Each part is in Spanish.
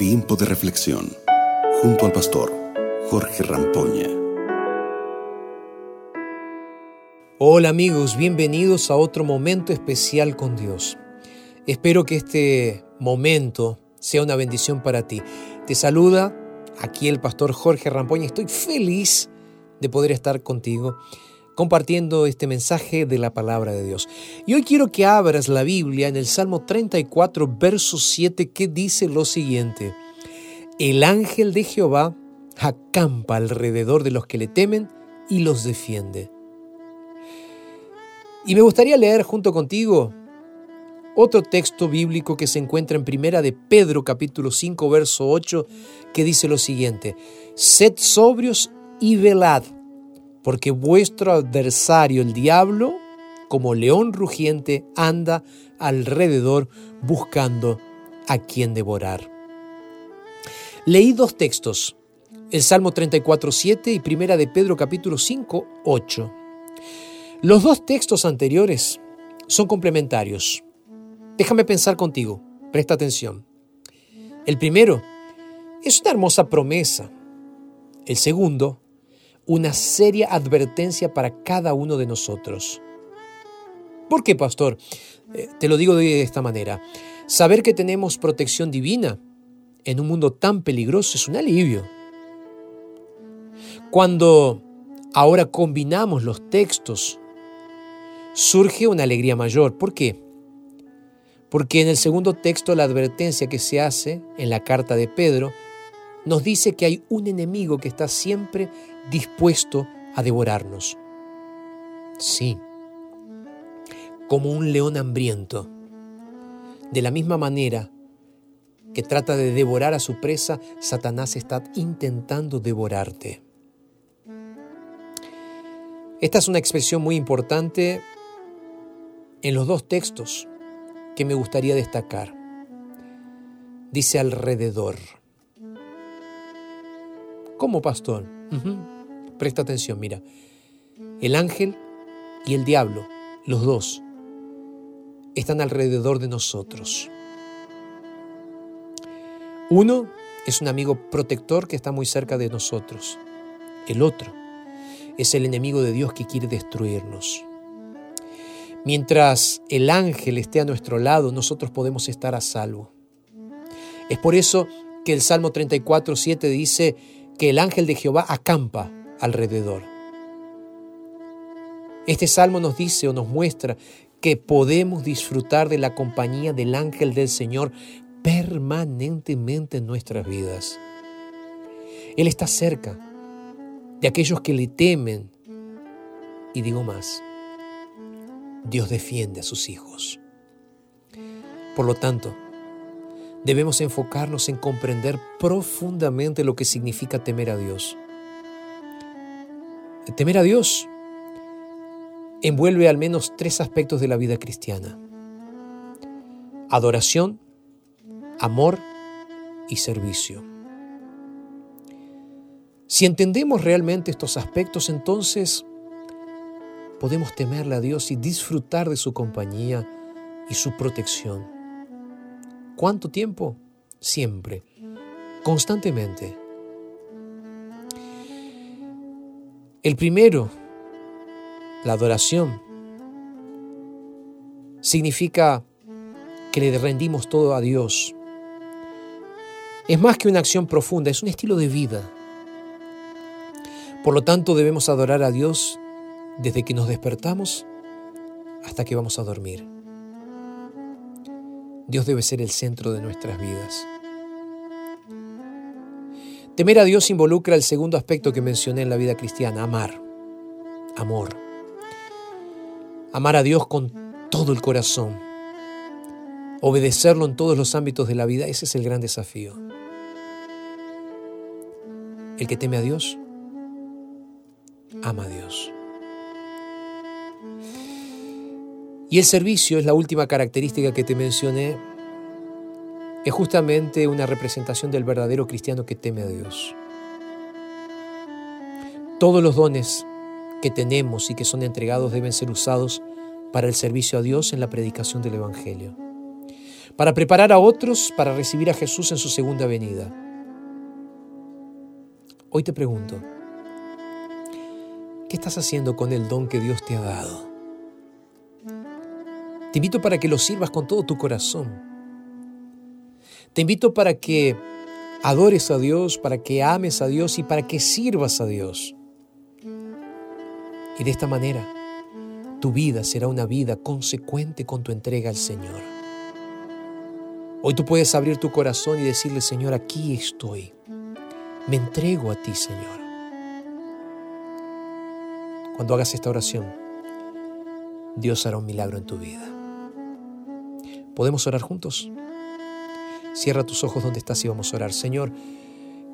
Tiempo de reflexión junto al pastor Jorge Rampoña. Hola amigos, bienvenidos a otro momento especial con Dios. Espero que este momento sea una bendición para ti. Te saluda aquí el pastor Jorge Rampoña. Estoy feliz de poder estar contigo compartiendo este mensaje de la palabra de Dios. Y hoy quiero que abras la Biblia en el Salmo 34, verso 7, que dice lo siguiente. El ángel de Jehová acampa alrededor de los que le temen y los defiende. Y me gustaría leer junto contigo otro texto bíblico que se encuentra en Primera de Pedro capítulo 5 verso 8 que dice lo siguiente: Sed sobrios y velad porque vuestro adversario el diablo, como león rugiente, anda alrededor buscando a quien devorar. Leí dos textos, el Salmo 34, 7 y Primera de Pedro capítulo 5, 8. Los dos textos anteriores son complementarios. Déjame pensar contigo, presta atención. El primero es una hermosa promesa. El segundo una seria advertencia para cada uno de nosotros. ¿Por qué, pastor? Eh, te lo digo de esta manera. Saber que tenemos protección divina en un mundo tan peligroso es un alivio. Cuando ahora combinamos los textos, surge una alegría mayor. ¿Por qué? Porque en el segundo texto la advertencia que se hace en la carta de Pedro nos dice que hay un enemigo que está siempre dispuesto a devorarnos. Sí, como un león hambriento. De la misma manera que trata de devorar a su presa, Satanás está intentando devorarte. Esta es una expresión muy importante en los dos textos que me gustaría destacar. Dice alrededor. ¿Cómo pastor? Presta atención, mira. El ángel y el diablo, los dos, están alrededor de nosotros. Uno es un amigo protector que está muy cerca de nosotros. El otro es el enemigo de Dios que quiere destruirnos. Mientras el ángel esté a nuestro lado, nosotros podemos estar a salvo. Es por eso que el Salmo 34, 7 dice, que el ángel de Jehová acampa alrededor. Este salmo nos dice o nos muestra que podemos disfrutar de la compañía del ángel del Señor permanentemente en nuestras vidas. Él está cerca de aquellos que le temen. Y digo más, Dios defiende a sus hijos. Por lo tanto, debemos enfocarnos en comprender profundamente lo que significa temer a Dios. Temer a Dios envuelve al menos tres aspectos de la vida cristiana. Adoración, amor y servicio. Si entendemos realmente estos aspectos, entonces podemos temerle a Dios y disfrutar de su compañía y su protección. ¿Cuánto tiempo? Siempre, constantemente. El primero, la adoración, significa que le rendimos todo a Dios. Es más que una acción profunda, es un estilo de vida. Por lo tanto, debemos adorar a Dios desde que nos despertamos hasta que vamos a dormir. Dios debe ser el centro de nuestras vidas. Temer a Dios involucra el segundo aspecto que mencioné en la vida cristiana, amar. Amor. Amar a Dios con todo el corazón. Obedecerlo en todos los ámbitos de la vida, ese es el gran desafío. El que teme a Dios, ama a Dios. Y el servicio es la última característica que te mencioné. Es justamente una representación del verdadero cristiano que teme a Dios. Todos los dones que tenemos y que son entregados deben ser usados para el servicio a Dios en la predicación del Evangelio. para preparar a otros para recibir a Jesús en su segunda venida. Hoy te pregunto, ¿qué estás haciendo con el don que Dios te ha dado? Te invito para que lo sirvas con todo tu corazón. Te invito para que adores a Dios, para que ames a Dios y para que sirvas a Dios. Y de esta manera, tu vida será una vida consecuente con tu entrega al Señor. Hoy tú puedes abrir tu corazón y decirle, Señor, aquí estoy. Me entrego a ti, Señor. Cuando hagas esta oración, Dios hará un milagro en tu vida. ¿Podemos orar juntos? Cierra tus ojos donde estás y vamos a orar. Señor,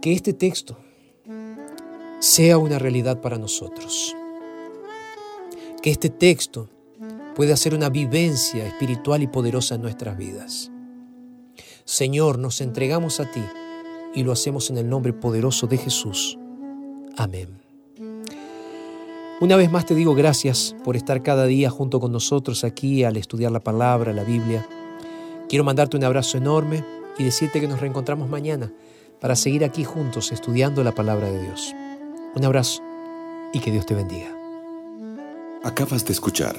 que este texto sea una realidad para nosotros. Que este texto pueda ser una vivencia espiritual y poderosa en nuestras vidas. Señor, nos entregamos a ti y lo hacemos en el nombre poderoso de Jesús. Amén. Una vez más te digo gracias por estar cada día junto con nosotros aquí al estudiar la palabra, la Biblia. Quiero mandarte un abrazo enorme y decirte que nos reencontramos mañana para seguir aquí juntos estudiando la palabra de Dios. Un abrazo y que Dios te bendiga. Acabas de escuchar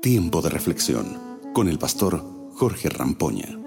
Tiempo de Reflexión con el pastor Jorge Rampoña.